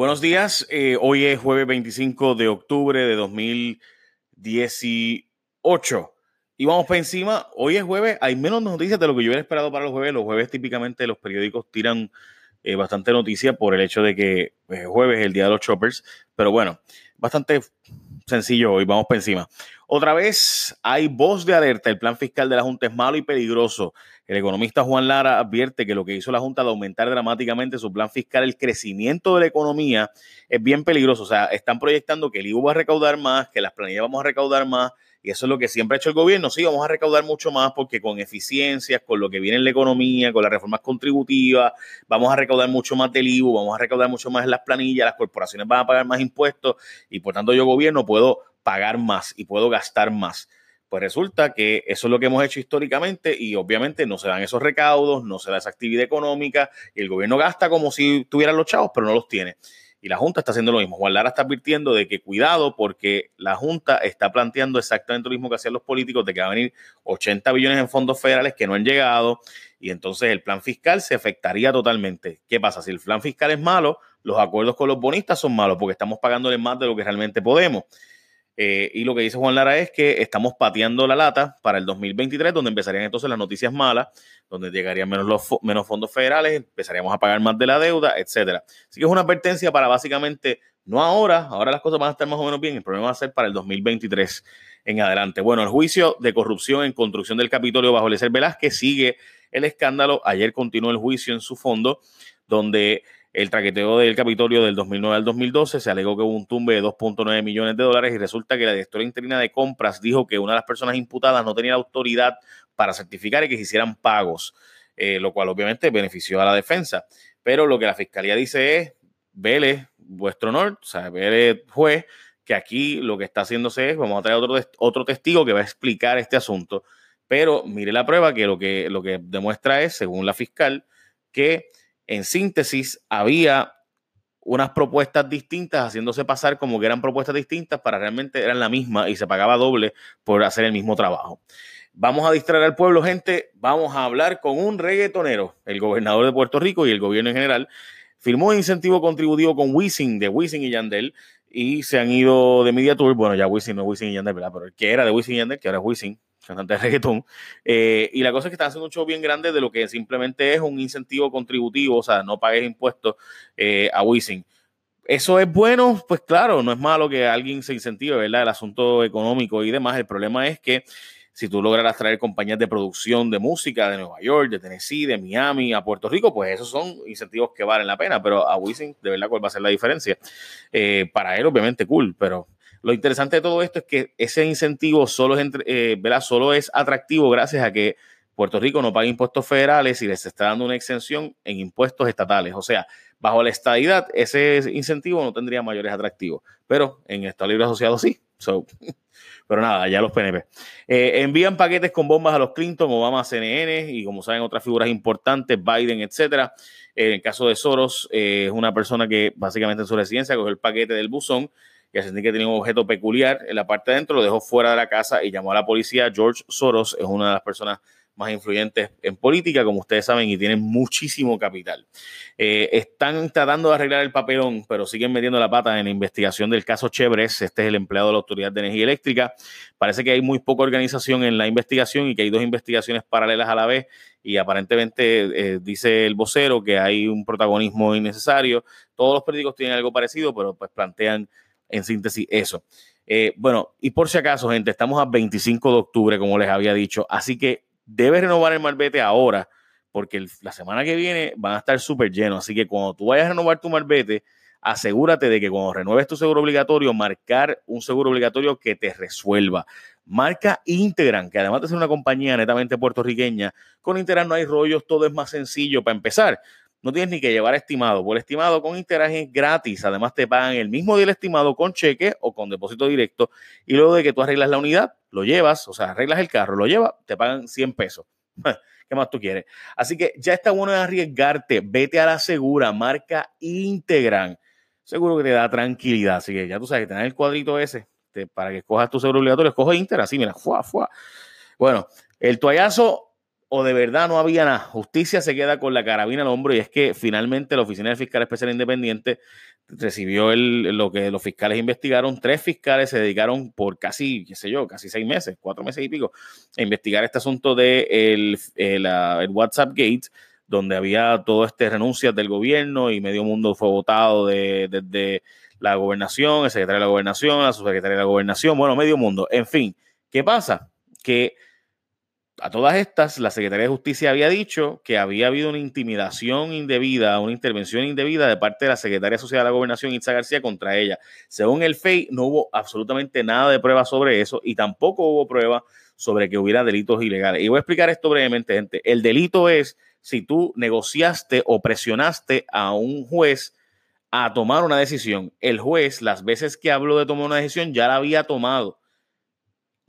Buenos días, eh, hoy es jueves 25 de octubre de 2018 y vamos para encima, hoy es jueves, hay menos noticias de lo que yo hubiera esperado para los jueves, los jueves típicamente los periódicos tiran eh, bastante noticia por el hecho de que es jueves es el día de los choppers, pero bueno, bastante sencillo hoy, vamos para encima. Otra vez hay voz de alerta, el plan fiscal de la Junta es malo y peligroso. El economista Juan Lara advierte que lo que hizo la Junta de aumentar dramáticamente su plan fiscal, el crecimiento de la economía, es bien peligroso. O sea, están proyectando que el IVA va a recaudar más, que las planillas vamos a recaudar más, y eso es lo que siempre ha hecho el gobierno. Sí, vamos a recaudar mucho más porque con eficiencias, con lo que viene en la economía, con las reformas contributivas, vamos a recaudar mucho más del IVA, vamos a recaudar mucho más en las planillas, las corporaciones van a pagar más impuestos y por tanto yo gobierno puedo pagar más y puedo gastar más. Pues resulta que eso es lo que hemos hecho históricamente y obviamente no se dan esos recaudos, no se da esa actividad económica y el gobierno gasta como si tuvieran los chavos, pero no los tiene. Y la Junta está haciendo lo mismo. Juan Lara está advirtiendo de que cuidado porque la Junta está planteando exactamente lo mismo que hacían los políticos, de que va a venir 80 billones en fondos federales que no han llegado y entonces el plan fiscal se afectaría totalmente. ¿Qué pasa? Si el plan fiscal es malo, los acuerdos con los bonistas son malos porque estamos pagándole más de lo que realmente podemos. Eh, y lo que dice Juan Lara es que estamos pateando la lata para el 2023, donde empezarían entonces las noticias malas, donde llegarían menos, los, fondos federales, empezaríamos a pagar más de la deuda, etcétera. Así que es una advertencia para básicamente, no ahora, ahora las cosas van a estar más o menos bien, el problema va a ser para el 2023 en adelante. Bueno, el juicio de corrupción en construcción del Capitolio bajo Eliezer Velázquez sigue el escándalo. Ayer continuó el juicio en su fondo, donde el traqueteo del Capitolio del 2009 al 2012 se alegó que hubo un tumbe de 2.9 millones de dólares y resulta que la directora interina de compras dijo que una de las personas imputadas no tenía autoridad para certificar y que se hicieran pagos, eh, lo cual obviamente benefició a la defensa. Pero lo que la fiscalía dice es, vele vuestro honor, o sea, vele juez, que aquí lo que está haciéndose es, vamos a traer otro, otro testigo que va a explicar este asunto, pero mire la prueba que lo que, lo que demuestra es, según la fiscal, que en síntesis, había unas propuestas distintas, haciéndose pasar como que eran propuestas distintas, para realmente eran la misma y se pagaba doble por hacer el mismo trabajo. Vamos a distraer al pueblo, gente. Vamos a hablar con un reggaetonero, el gobernador de Puerto Rico y el gobierno en general. Firmó un incentivo contributivo con Wisin, de Wisin y Yandel, y se han ido de Media Tour. Bueno, ya Wisin no es Wisin y Yandel, ¿verdad? Pero el que era de Wisin y Yandel, que ahora es Wisin, cantante de reggaetón. Eh, y la cosa es que están haciendo un show bien grande de lo que simplemente es un incentivo contributivo, o sea, no pagues impuestos eh, a Wisin. ¿Eso es bueno? Pues claro, no es malo que alguien se incentive, ¿verdad? El asunto económico y demás. El problema es que si tú logras traer compañías de producción de música de Nueva York, de Tennessee, de Miami, a Puerto Rico, pues esos son incentivos que valen la pena. Pero a Wisin, de verdad, ¿cuál va a ser la diferencia? Eh, para él, obviamente, cool, pero lo interesante de todo esto es que ese incentivo solo es, eh, solo es atractivo gracias a que Puerto Rico no paga impuestos federales y les está dando una exención en impuestos estatales. O sea, bajo la estadidad, ese incentivo no tendría mayores atractivos. Pero en Estado Libre Asociado sí. pero nada, ya los PNP. Eh, envían paquetes con bombas a los Clinton, Obama, CNN y como saben otras figuras importantes, Biden, etcétera. En el caso de Soros, eh, es una persona que básicamente en su residencia cogió el paquete del buzón y sentí que tenía un objeto peculiar en la parte de adentro, lo dejó fuera de la casa y llamó a la policía. George Soros es una de las personas más influyentes en política, como ustedes saben, y tiene muchísimo capital. Eh, están tratando de arreglar el papelón, pero siguen metiendo la pata en la investigación del caso Chevres. Este es el empleado de la Autoridad de Energía Eléctrica. Parece que hay muy poca organización en la investigación y que hay dos investigaciones paralelas a la vez. Y aparentemente eh, dice el vocero que hay un protagonismo innecesario. Todos los periódicos tienen algo parecido, pero pues plantean en síntesis eso. Eh, bueno, y por si acaso, gente, estamos a 25 de octubre, como les había dicho, así que debes renovar el marbete ahora, porque la semana que viene van a estar súper llenos. Así que cuando tú vayas a renovar tu marbete, asegúrate de que cuando renueves tu seguro obligatorio, marcar un seguro obligatorio que te resuelva. Marca Integran, que además de ser una compañía netamente puertorriqueña, con Integran no hay rollos, todo es más sencillo para empezar no tienes ni que llevar estimado. Por estimado con Interag es gratis. Además, te pagan el mismo día el estimado con cheque o con depósito directo. Y luego de que tú arreglas la unidad, lo llevas, o sea, arreglas el carro, lo llevas, te pagan 100 pesos. ¿Qué más tú quieres? Así que ya está bueno de arriesgarte. Vete a la segura, marca Integran. Seguro que te da tranquilidad. Así que ya tú sabes que tener el cuadrito ese para que escojas tu seguro obligatorio, escoge Inter, así, mira, fuá, fuá. Bueno, el toallazo o de verdad no había nada. Justicia se queda con la carabina al hombro y es que finalmente la Oficina del Fiscal Especial Independiente recibió el, lo que los fiscales investigaron. Tres fiscales se dedicaron por casi, qué sé yo, casi seis meses, cuatro meses y pico, a investigar este asunto de el, el, el WhatsApp Gate, donde había todo este renuncias del gobierno y medio mundo fue votado desde de, la gobernación, el secretario de la gobernación, la subsecretaria de la gobernación, bueno, medio mundo. En fin, ¿qué pasa? Que a todas estas, la Secretaría de Justicia había dicho que había habido una intimidación indebida, una intervención indebida de parte de la Secretaria Social de la Gobernación, Itza García, contra ella. Según el FEI, no hubo absolutamente nada de prueba sobre eso y tampoco hubo prueba sobre que hubiera delitos ilegales. Y voy a explicar esto brevemente, gente. El delito es si tú negociaste o presionaste a un juez a tomar una decisión. El juez, las veces que habló de tomar una decisión, ya la había tomado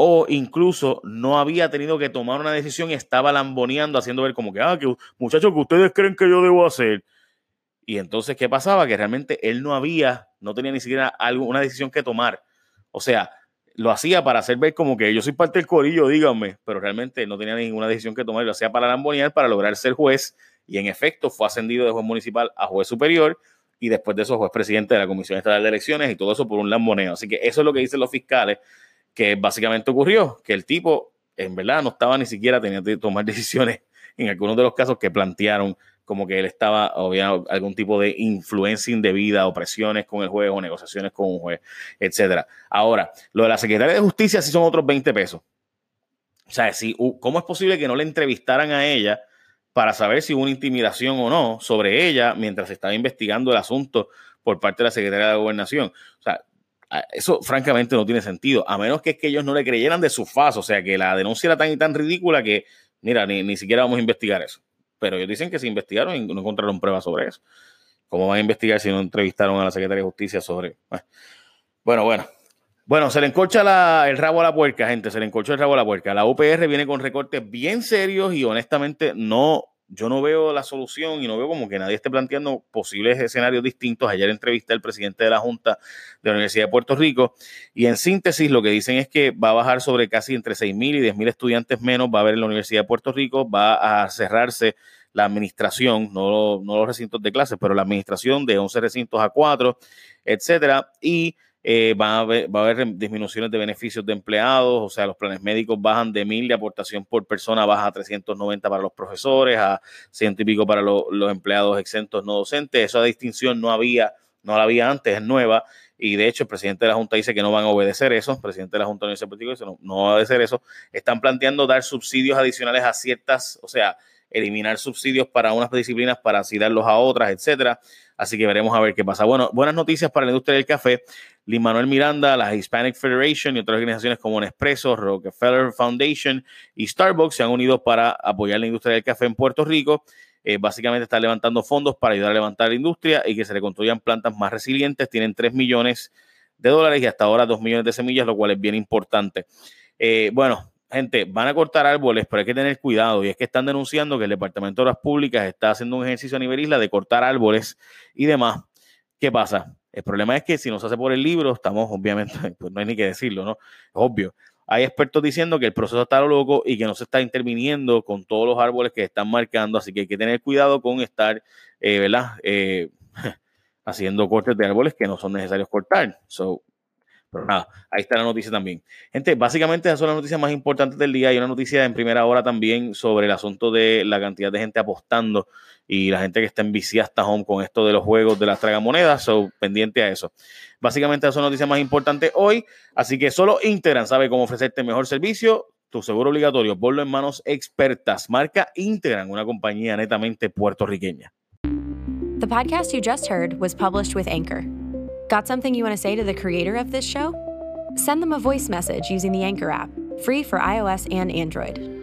o incluso no había tenido que tomar una decisión y estaba lamboneando, haciendo ver como que, ah, que muchachos, que ustedes creen que yo debo hacer. Y entonces, ¿qué pasaba? Que realmente él no había, no tenía ni siquiera algo, una decisión que tomar. O sea, lo hacía para hacer ver como que yo soy parte del corillo, díganme, pero realmente no tenía ninguna decisión que tomar, lo hacía para lambonear, para lograr ser juez, y en efecto fue ascendido de juez municipal a juez superior, y después de eso juez presidente de la Comisión Estatal de Elecciones, y todo eso por un lamboneo. Así que eso es lo que dicen los fiscales, que básicamente ocurrió, que el tipo en verdad no estaba ni siquiera teniendo que tomar decisiones en algunos de los casos que plantearon como que él estaba, había algún tipo de influencia indebida o presiones con el juez o negociaciones con un juez, etcétera. Ahora, lo de la Secretaría de Justicia sí son otros 20 pesos. O sea, si, ¿cómo es posible que no le entrevistaran a ella para saber si hubo una intimidación o no sobre ella mientras estaba investigando el asunto por parte de la Secretaría de Gobernación? O sea, eso francamente no tiene sentido, a menos que es que ellos no le creyeran de su faz, o sea, que la denuncia era tan y tan ridícula que, mira, ni, siquiera vamos a investigar eso. Pero ellos dicen que se investigaron y no encontraron pruebas sobre eso. ¿Cómo van a investigar si no entrevistaron a la Secretaría de Justicia sobre... Bueno, bueno. Bueno, se le encolcha el rabo a la puerca, gente, se le encolchó el rabo a la puerca. La UPR viene con recortes bien serios y honestamente no yo no veo la solución y no veo como que nadie esté planteando posibles escenarios distintos. Ayer entrevisté al presidente de la Junta de la Universidad de Puerto Rico y en síntesis lo que dicen es que va a bajar sobre casi entre 6.000 y 10.000 estudiantes menos, va a haber en la Universidad de Puerto Rico, va a cerrarse la administración, no, no los recintos de clases, pero la administración de 11 recintos a 4, etcétera, y eh, va, a haber, va, a haber, disminuciones de beneficios de empleados, o sea, los planes médicos bajan de mil de aportación por persona, baja a 390 para los profesores, a ciento y pico para los empleados exentos no docentes. Esa distinción no había, no la había antes, es nueva. Y de hecho, el presidente de la Junta dice que no van a obedecer eso. El presidente de la Junta de Universidad Política dice no va a obedecer eso. Están planteando dar subsidios adicionales a ciertas, o sea, eliminar subsidios para unas disciplinas para así darlos a otras, etcétera. Así que veremos a ver qué pasa. Bueno, buenas noticias para la industria del café. Lin Manuel Miranda, la Hispanic Federation y otras organizaciones como Nespresso, Rockefeller Foundation y Starbucks se han unido para apoyar la industria del café en Puerto Rico. Eh, básicamente están levantando fondos para ayudar a levantar la industria y que se le construyan plantas más resilientes. Tienen 3 millones de dólares y hasta ahora 2 millones de semillas, lo cual es bien importante. Eh, bueno, gente, van a cortar árboles, pero hay que tener cuidado. Y es que están denunciando que el Departamento de Obras Públicas está haciendo un ejercicio a nivel isla de cortar árboles y demás. ¿Qué pasa? El problema es que si no se hace por el libro, estamos obviamente, pues no hay ni que decirlo, ¿no? Obvio. Hay expertos diciendo que el proceso está loco y que no se está interviniendo con todos los árboles que están marcando, así que hay que tener cuidado con estar, eh, ¿verdad? Eh, haciendo cortes de árboles que no son necesarios cortar. So, pero nada, ahí está la noticia también. Gente, básicamente esas son las noticias más importantes del día. Hay una noticia en primera hora también sobre el asunto de la cantidad de gente apostando y la gente que está en hasta home con esto de los juegos de las tragamonedas. So, pendiente a eso. Básicamente esas son las noticias más importantes hoy. Así que solo Integran sabe cómo ofrecerte mejor servicio. Tu seguro obligatorio, ponlo en manos expertas. Marca Integran, una compañía netamente puertorriqueña. The podcast you just heard was published with Anchor. Got something you want to say to the creator of this show? Send them a voice message using the Anchor app, free for iOS and Android.